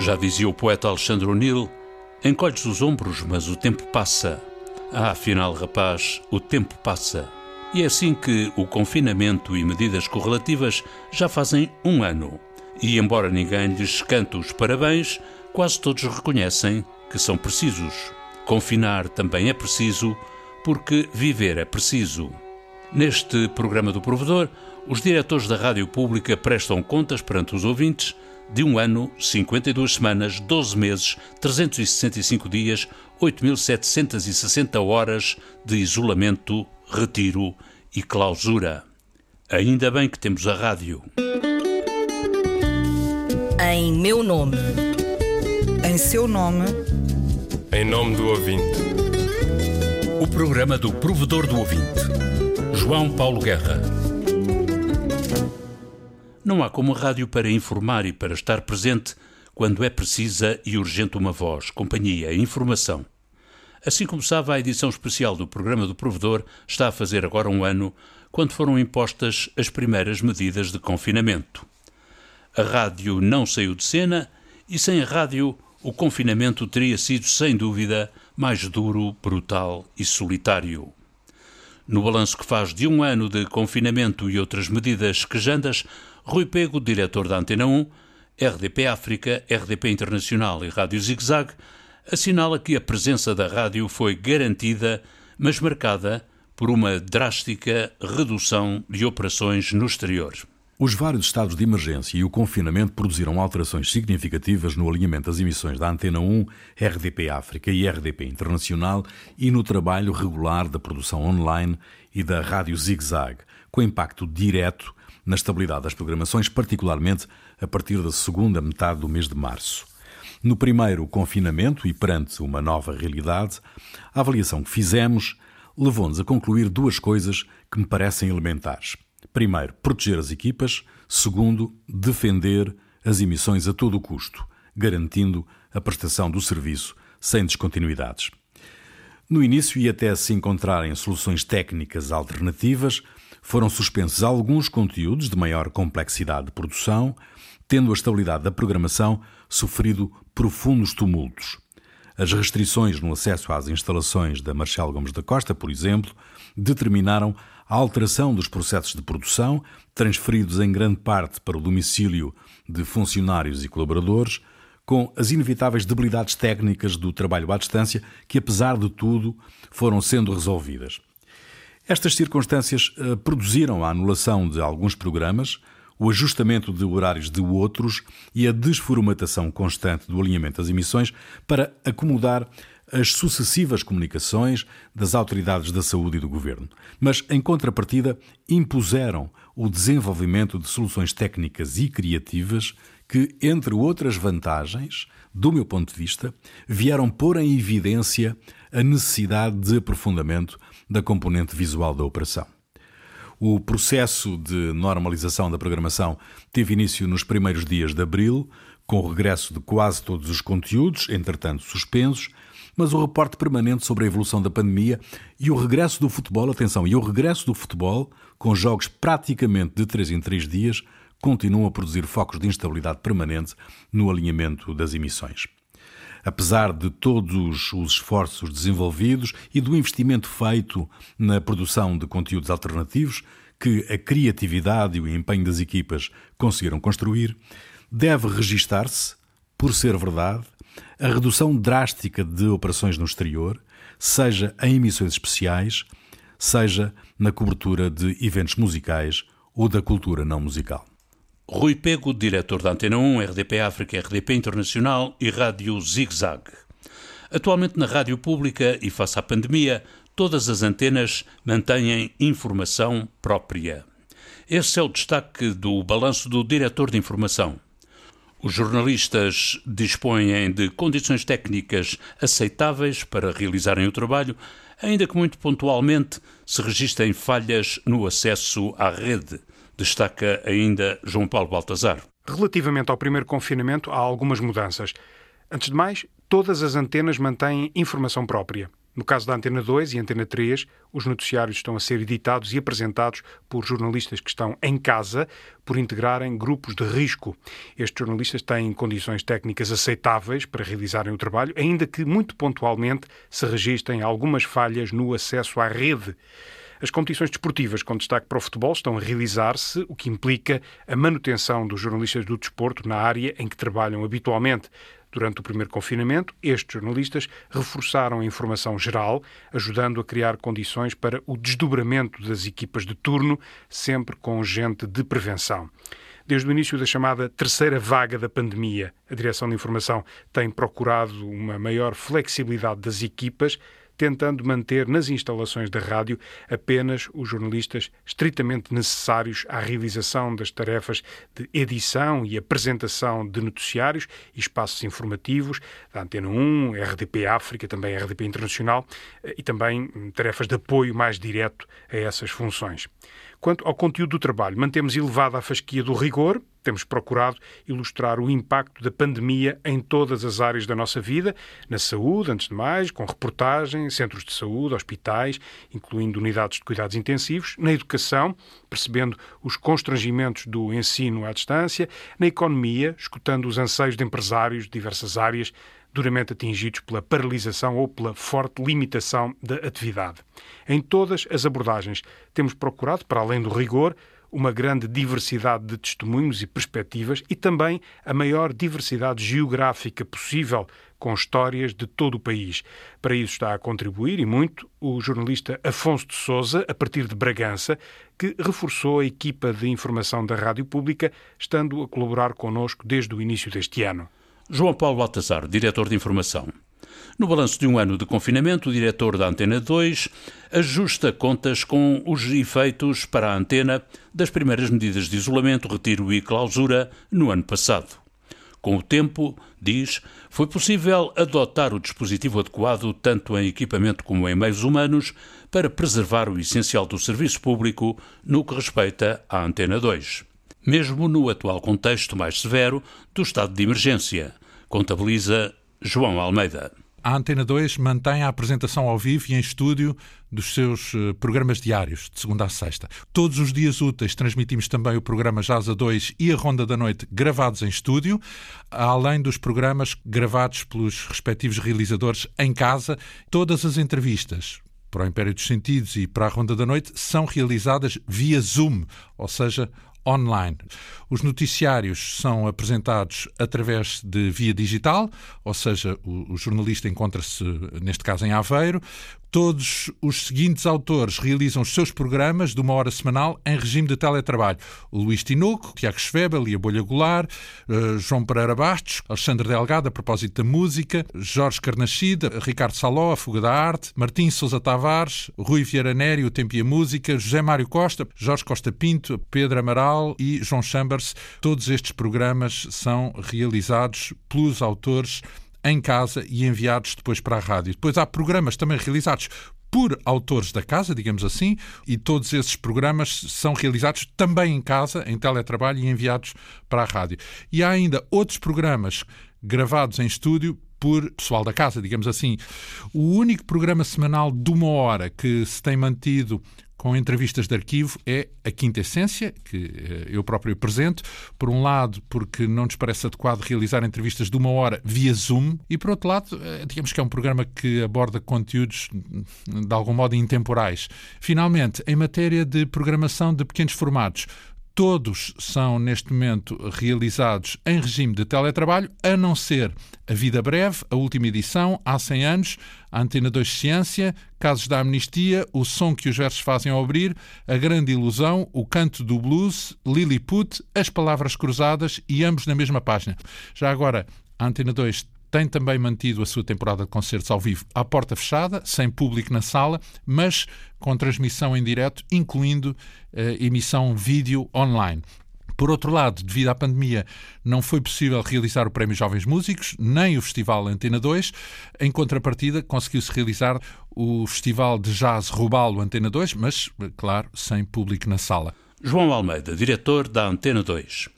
Já dizia o poeta Alexandre O'Neill: encolhes os ombros, mas o tempo passa. Ah, afinal, rapaz, o tempo passa. E é assim que o confinamento e medidas correlativas já fazem um ano. E embora ninguém lhes cante os parabéns, quase todos reconhecem que são precisos. Confinar também é preciso, porque viver é preciso. Neste programa do Provedor, os diretores da Rádio Pública prestam contas perante os ouvintes de um ano, 52 semanas, 12 meses, 365 dias, 8.760 horas de isolamento, retiro e clausura. Ainda bem que temos a rádio. Em meu nome. Em seu nome. Em nome do ouvinte. O programa do Provedor do Ouvinte. João Paulo Guerra. Não há como rádio para informar e para estar presente quando é precisa e urgente uma voz, companhia, informação. Assim começava a edição especial do programa do Provedor, está a fazer agora um ano, quando foram impostas as primeiras medidas de confinamento. A rádio não saiu de cena e sem a rádio o confinamento teria sido, sem dúvida, mais duro, brutal e solitário. No balanço que faz de um ano de confinamento e outras medidas quejandas, Rui Pego, diretor da Antena 1, RDP África, RDP Internacional e Rádio Zig Zag, assinala que a presença da rádio foi garantida, mas marcada por uma drástica redução de operações no exterior. Os vários estados de emergência e o confinamento produziram alterações significativas no alinhamento das emissões da Antena 1, RDP África e RDP Internacional e no trabalho regular da produção online e da Rádio Zig Zag, com impacto direto na estabilidade das programações, particularmente a partir da segunda metade do mês de março. No primeiro confinamento e perante uma nova realidade, a avaliação que fizemos levou-nos a concluir duas coisas que me parecem elementares. Primeiro, proteger as equipas. Segundo, defender as emissões a todo o custo, garantindo a prestação do serviço sem descontinuidades. No início, e até se encontrarem soluções técnicas alternativas, foram suspensos alguns conteúdos de maior complexidade de produção, tendo a estabilidade da programação sofrido profundos tumultos. As restrições no acesso às instalações da Marcelo Gomes da Costa, por exemplo, determinaram a alteração dos processos de produção, transferidos em grande parte para o domicílio de funcionários e colaboradores, com as inevitáveis debilidades técnicas do trabalho à distância, que, apesar de tudo, foram sendo resolvidas. Estas circunstâncias uh, produziram a anulação de alguns programas, o ajustamento de horários de outros e a desformatação constante do alinhamento das emissões para acomodar as sucessivas comunicações das autoridades da saúde e do governo, mas, em contrapartida, impuseram o desenvolvimento de soluções técnicas e criativas que, entre outras vantagens, do meu ponto de vista, vieram pôr em evidência a necessidade de aprofundamento da componente visual da operação. O processo de normalização da programação teve início nos primeiros dias de abril, com o regresso de quase todos os conteúdos, entretanto suspensos, mas o reporte permanente sobre a evolução da pandemia e o regresso do futebol, atenção, e o regresso do futebol, com jogos praticamente de 3 em 3 dias, continuam a produzir focos de instabilidade permanente no alinhamento das emissões. Apesar de todos os esforços desenvolvidos e do investimento feito na produção de conteúdos alternativos que a criatividade e o empenho das equipas conseguiram construir, deve registar-se, por ser verdade, a redução drástica de operações no exterior, seja em emissões especiais, seja na cobertura de eventos musicais ou da cultura não musical. Rui Pego, diretor da Antena 1, RDP África, RDP Internacional e Rádio Zig Zag. Atualmente na rádio pública e face à pandemia, todas as antenas mantêm informação própria. Esse é o destaque do balanço do diretor de informação. Os jornalistas dispõem de condições técnicas aceitáveis para realizarem o trabalho, ainda que muito pontualmente se registrem falhas no acesso à rede, destaca ainda João Paulo Baltazar. Relativamente ao primeiro confinamento, há algumas mudanças. Antes de mais, todas as antenas mantêm informação própria. No caso da Antena 2 e Antena 3, os noticiários estão a ser editados e apresentados por jornalistas que estão em casa por integrarem grupos de risco. Estes jornalistas têm condições técnicas aceitáveis para realizarem o trabalho, ainda que muito pontualmente se registrem algumas falhas no acesso à rede. As competições desportivas com destaque para o futebol estão a realizar-se, o que implica a manutenção dos jornalistas do desporto na área em que trabalham habitualmente. Durante o primeiro confinamento, estes jornalistas reforçaram a informação geral, ajudando a criar condições para o desdobramento das equipas de turno, sempre com gente de prevenção. Desde o início da chamada terceira vaga da pandemia, a Direção de Informação tem procurado uma maior flexibilidade das equipas, tentando manter nas instalações da rádio apenas os jornalistas estritamente necessários à realização das tarefas de edição e apresentação de noticiários e espaços informativos da Antena 1, RDP África, também RDP Internacional eh, e também tarefas de apoio mais direto a essas funções. Quanto ao conteúdo do trabalho, mantemos elevada a fasquia do rigor, temos procurado ilustrar o impacto da pandemia em todas as áreas da nossa vida, na saúde, antes de mais, com reportagens, centros de saúde, hospitais, incluindo unidades de cuidados intensivos, na educação, percebendo os constrangimentos do ensino à distância, na economia, escutando os anseios de empresários de diversas áreas, duramente atingidos pela paralisação ou pela forte limitação da atividade. Em todas as abordagens, temos procurado, para além do rigor, uma grande diversidade de testemunhos e perspectivas e também a maior diversidade geográfica possível, com histórias de todo o país. Para isso está a contribuir, e muito, o jornalista Afonso de Souza, a partir de Bragança, que reforçou a equipa de informação da Rádio Pública, estando a colaborar connosco desde o início deste ano. João Paulo Baltazar, diretor de informação. No balanço de um ano de confinamento, o diretor da Antena 2 ajusta contas com os efeitos para a antena das primeiras medidas de isolamento, retiro e clausura no ano passado. Com o tempo, diz, foi possível adotar o dispositivo adequado tanto em equipamento como em meios humanos para preservar o essencial do serviço público no que respeita à Antena 2 mesmo no atual contexto mais severo do estado de emergência, contabiliza João Almeida. A Antena 2 mantém a apresentação ao vivo e em estúdio dos seus eh, programas diários, de segunda a sexta. Todos os dias úteis transmitimos também o programa Jasa 2 e a Ronda da Noite gravados em estúdio, além dos programas gravados pelos respectivos realizadores em casa. Todas as entrevistas, para o Império dos Sentidos e para a Ronda da Noite são realizadas via Zoom, ou seja, online. Os noticiários são apresentados através de via digital, ou seja, o, o jornalista encontra-se, neste caso, em Aveiro. Todos os seguintes autores realizam os seus programas de uma hora semanal em regime de teletrabalho. O Luís Tinoco, Tiago Schwebel e Bolha Goulart, uh, João Pereira Bastos, Alexandre Delgado, a propósito da música, Jorge Carnachida, Ricardo Saló, a Fuga da Arte, Martim Sousa Tavares, Rui Vieira Nério, o Tempo e a Música, José Mário Costa, Jorge Costa Pinto, Pedro Amaral e João Todos estes programas são realizados pelos autores em casa e enviados depois para a rádio. Depois há programas também realizados por autores da casa, digamos assim, e todos esses programas são realizados também em casa, em teletrabalho e enviados para a rádio. E há ainda outros programas gravados em estúdio por pessoal da casa, digamos assim. O único programa semanal de uma hora que se tem mantido com entrevistas de arquivo é a quinta essência, que eh, eu próprio apresento. Por um lado, porque não nos parece adequado realizar entrevistas de uma hora via Zoom, e por outro lado, eh, digamos que é um programa que aborda conteúdos de algum modo intemporais. Finalmente, em matéria de programação de pequenos formatos, Todos são, neste momento, realizados em regime de teletrabalho, a não ser A Vida Breve, a última edição, há 100 anos, a Antena 2 Ciência, Casos da Amnistia, O Som que os Versos Fazem ao Abrir, A Grande Ilusão, O Canto do Blues, Lilliput, As Palavras Cruzadas e ambos na mesma página. Já agora, a Antena 2 tem também mantido a sua temporada de concertos ao vivo à porta fechada, sem público na sala, mas com transmissão em direto, incluindo uh, emissão vídeo online. Por outro lado, devido à pandemia, não foi possível realizar o Prémio Jovens Músicos, nem o Festival Antena 2. Em contrapartida, conseguiu-se realizar o Festival de Jazz Rubalo Antena 2, mas, claro, sem público na sala. João Almeida, diretor da Antena 2.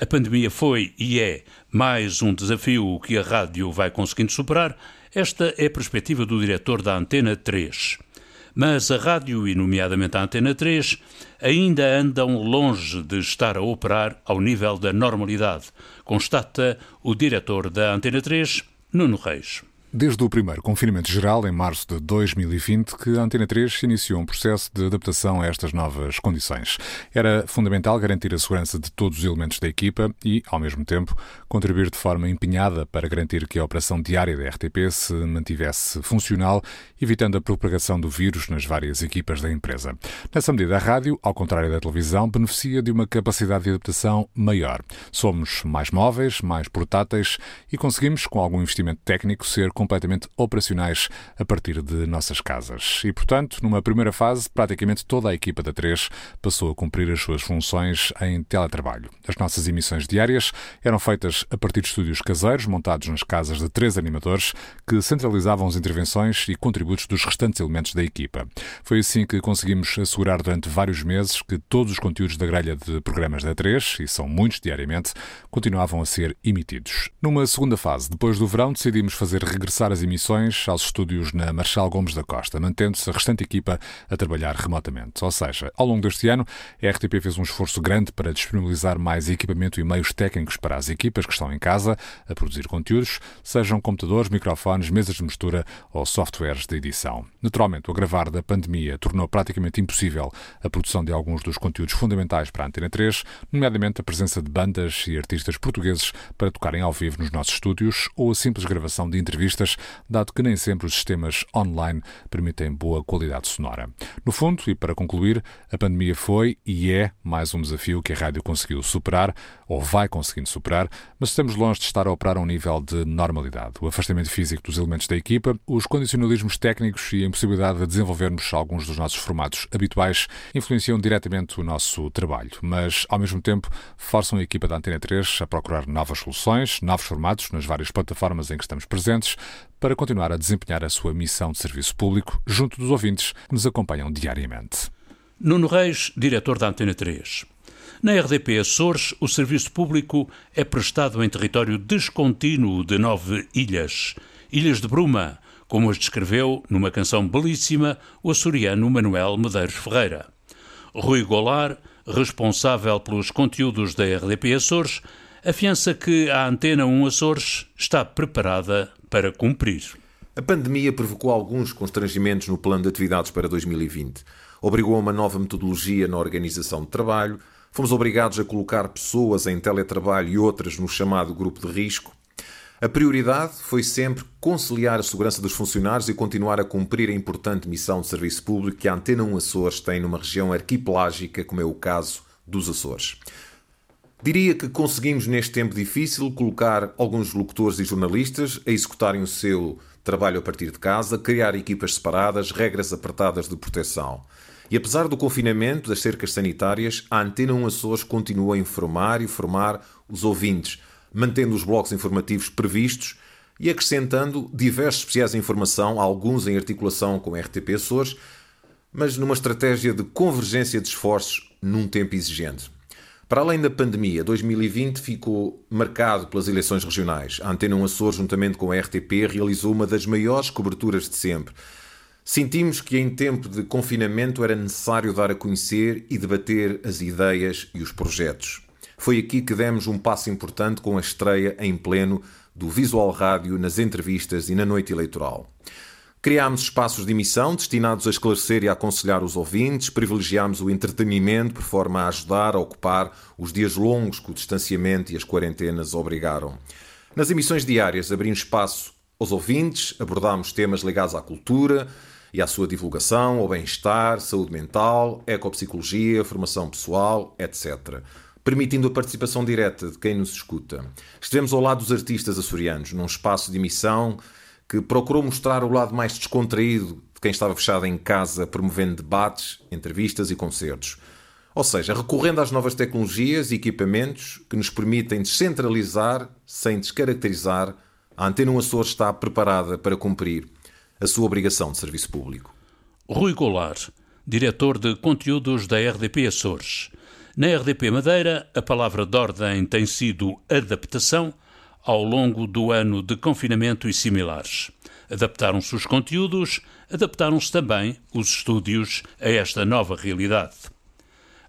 A pandemia foi e é mais um desafio que a rádio vai conseguindo superar, Esta é a perspectiva do diretor da Antena 3. Mas a rádio, e nomeadamente a Antena 3, ainda andam longe de estar a operar ao nível da normalidade, constata o diretor da Antena 3, Nuno Reis. Desde o primeiro confinamento geral, em março de 2020, que a Antena 3 iniciou um processo de adaptação a estas novas condições. Era fundamental garantir a segurança de todos os elementos da equipa e, ao mesmo tempo, contribuir de forma empenhada para garantir que a operação diária da RTP se mantivesse funcional, evitando a propagação do vírus nas várias equipas da empresa. Nessa medida, a rádio, ao contrário da televisão, beneficia de uma capacidade de adaptação maior. Somos mais móveis, mais portáteis e conseguimos, com algum investimento técnico, ser completamente operacionais a partir de nossas casas. E, portanto, numa primeira fase, praticamente toda a equipa da 3 passou a cumprir as suas funções em teletrabalho. As nossas emissões diárias eram feitas a partir de estúdios caseiros montados nas casas de três animadores que centralizavam as intervenções e contributos dos restantes elementos da equipa. Foi assim que conseguimos assegurar durante vários meses que todos os conteúdos da grelha de programas da 3, e são muitos diariamente, continuavam a ser emitidos. Numa segunda fase, depois do verão, decidimos fazer regressar regressar as emissões aos estúdios na Marchal Gomes da Costa, mantendo-se a restante equipa a trabalhar remotamente. Ou seja, ao longo deste ano, a RTP fez um esforço grande para disponibilizar mais equipamento e meios técnicos para as equipas que estão em casa a produzir conteúdos, sejam computadores, microfones, mesas de mistura ou softwares de edição. Naturalmente, o agravar da pandemia tornou praticamente impossível a produção de alguns dos conteúdos fundamentais para a Antena 3, nomeadamente a presença de bandas e artistas portugueses para tocarem ao vivo nos nossos estúdios ou a simples gravação de entrevistas dado que nem sempre os sistemas online permitem boa qualidade sonora. No fundo, e para concluir, a pandemia foi e é mais um desafio que a rádio conseguiu superar, ou vai conseguindo superar, mas estamos longe de estar a operar a um nível de normalidade. O afastamento físico dos elementos da equipa, os condicionalismos técnicos e a impossibilidade de desenvolvermos alguns dos nossos formatos habituais influenciam diretamente o nosso trabalho, mas, ao mesmo tempo, forçam a equipa da Antena 3 a procurar novas soluções, novos formatos nas várias plataformas em que estamos presentes, para continuar a desempenhar a sua missão de serviço público junto dos ouvintes que nos acompanham diariamente. Nuno Reis, diretor da Antena 3. Na RDP Açores, o serviço público é prestado em território descontínuo de nove ilhas. Ilhas de Bruma, como as descreveu numa canção belíssima o açoriano Manuel Medeiros Ferreira. Rui Goulart, responsável pelos conteúdos da RDP Açores, afiança que a Antena 1 Açores está preparada para cumprir. A pandemia provocou alguns constrangimentos no plano de atividades para 2020. Obrigou a uma nova metodologia na organização de trabalho, fomos obrigados a colocar pessoas em teletrabalho e outras no chamado grupo de risco. A prioridade foi sempre conciliar a segurança dos funcionários e continuar a cumprir a importante missão de serviço público que a Antena 1 Açores tem numa região arquipelágica, como é o caso dos Açores. Diria que conseguimos, neste tempo difícil, colocar alguns locutores e jornalistas a executarem o seu trabalho a partir de casa, criar equipas separadas, regras apertadas de proteção. E apesar do confinamento, das cercas sanitárias, a Antena 1 Açores continua a informar e formar os ouvintes, mantendo os blocos informativos previstos e acrescentando diversos especiais de informação, alguns em articulação com RTP Açores, mas numa estratégia de convergência de esforços num tempo exigente. Para além da pandemia, 2020 ficou marcado pelas eleições regionais. A Antena 1 Açores, juntamente com a RTP, realizou uma das maiores coberturas de sempre. Sentimos que em tempo de confinamento era necessário dar a conhecer e debater as ideias e os projetos. Foi aqui que demos um passo importante com a estreia em pleno do Visual Rádio nas entrevistas e na noite eleitoral. Criámos espaços de emissão destinados a esclarecer e a aconselhar os ouvintes, privilegiámos o entretenimento por forma a ajudar a ocupar os dias longos que o distanciamento e as quarentenas obrigaram. Nas emissões diárias abrimos espaço aos ouvintes, abordámos temas ligados à cultura e à sua divulgação, ao bem-estar, saúde mental, ecopsicologia, formação pessoal, etc permitindo a participação direta de quem nos escuta. Estivemos ao lado dos artistas açorianos, num espaço de emissão que procurou mostrar o lado mais descontraído de quem estava fechado em casa, promovendo debates, entrevistas e concertos. Ou seja, recorrendo às novas tecnologias e equipamentos que nos permitem descentralizar sem descaracterizar, a Antena 1 Açores está preparada para cumprir a sua obrigação de serviço público. Rui Goulart, diretor de conteúdos da RDP Açores. Na RDP Madeira, a palavra de ordem tem sido adaptação ao longo do ano de confinamento e similares. Adaptaram-se os conteúdos, adaptaram-se também os estúdios a esta nova realidade.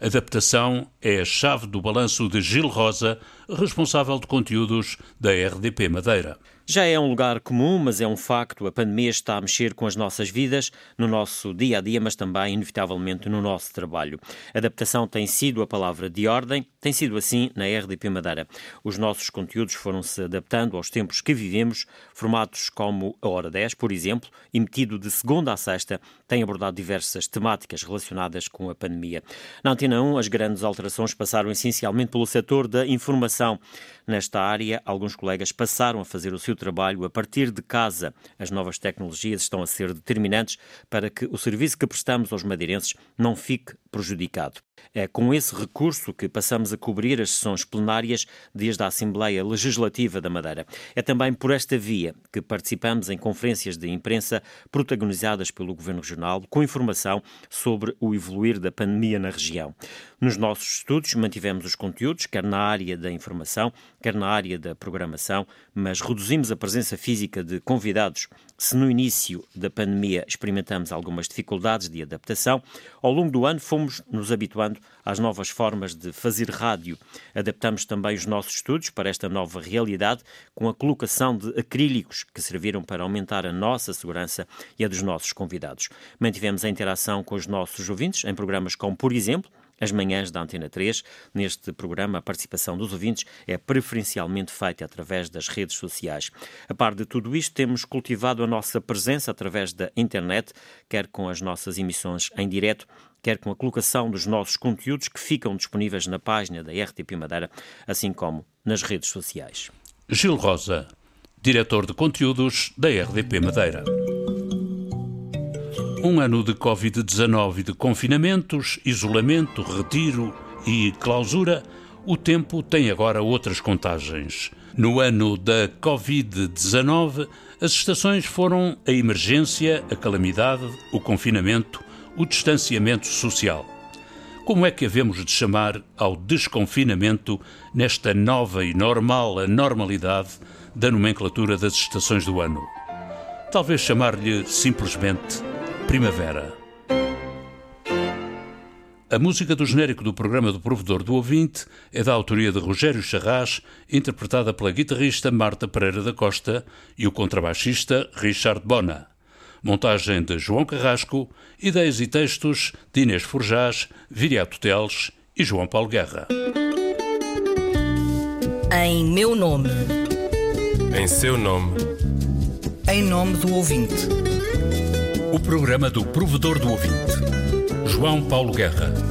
Adaptação é a chave do balanço de Gil Rosa, responsável de conteúdos da RDP Madeira. Já é um lugar comum, mas é um facto. A pandemia está a mexer com as nossas vidas, no nosso dia a dia, mas também, inevitavelmente, no nosso trabalho. Adaptação tem sido a palavra de ordem, tem sido assim na RDP Madeira. Os nossos conteúdos foram-se adaptando aos tempos que vivemos. Formatos como a Hora 10, por exemplo, emitido de segunda a sexta, tem abordado diversas temáticas relacionadas com a pandemia. Na Antena 1, as grandes alterações passaram essencialmente pelo setor da informação. Nesta área, alguns colegas passaram a fazer o seu trabalho a partir de casa. As novas tecnologias estão a ser determinantes para que o serviço que prestamos aos madeirenses não fique prejudicado. É com esse recurso que passamos a cobrir as sessões plenárias desde a Assembleia Legislativa da Madeira. É também por esta via que participamos em conferências de imprensa protagonizadas pelo Governo Regional, com informação sobre o evoluir da pandemia na região. Nos nossos estudos mantivemos os conteúdos, quer na área da informação, quer na área da programação, mas reduzimos a presença física de convidados. Se no início da pandemia experimentamos algumas dificuldades de adaptação, ao longo do ano fomos nos habituando às novas formas de fazer rádio. Adaptamos também os nossos estudos para esta nova realidade com a colocação de acrílicos que serviram para aumentar a nossa segurança e a dos nossos convidados. Mantivemos a interação com os nossos ouvintes em programas como, por exemplo, as manhãs da Antena 3. Neste programa, a participação dos ouvintes é preferencialmente feita através das redes sociais. A par de tudo isto, temos cultivado a nossa presença através da internet, quer com as nossas emissões em direto, quer com a colocação dos nossos conteúdos que ficam disponíveis na página da RTP Madeira, assim como nas redes sociais. Gil Rosa, diretor de conteúdos da RDP Madeira. Um ano de Covid-19 e de confinamentos, isolamento, retiro e clausura, o tempo tem agora outras contagens. No ano da Covid-19, as estações foram a emergência, a calamidade, o confinamento, o distanciamento social. Como é que havemos de chamar ao desconfinamento nesta nova e normal anormalidade da nomenclatura das estações do ano? Talvez chamar-lhe simplesmente primavera. A música do genérico do programa do Provedor do Ouvinte é da autoria de Rogério Charras, interpretada pela guitarrista Marta Pereira da Costa e o contrabaixista Richard Bona. Montagem de João Carrasco, ideias e textos de Inês Forjás, Viriato Teles e João Paulo Guerra. Em meu nome. Em seu nome. Em nome do ouvinte. O programa do Provedor do Ouvinte. João Paulo Guerra.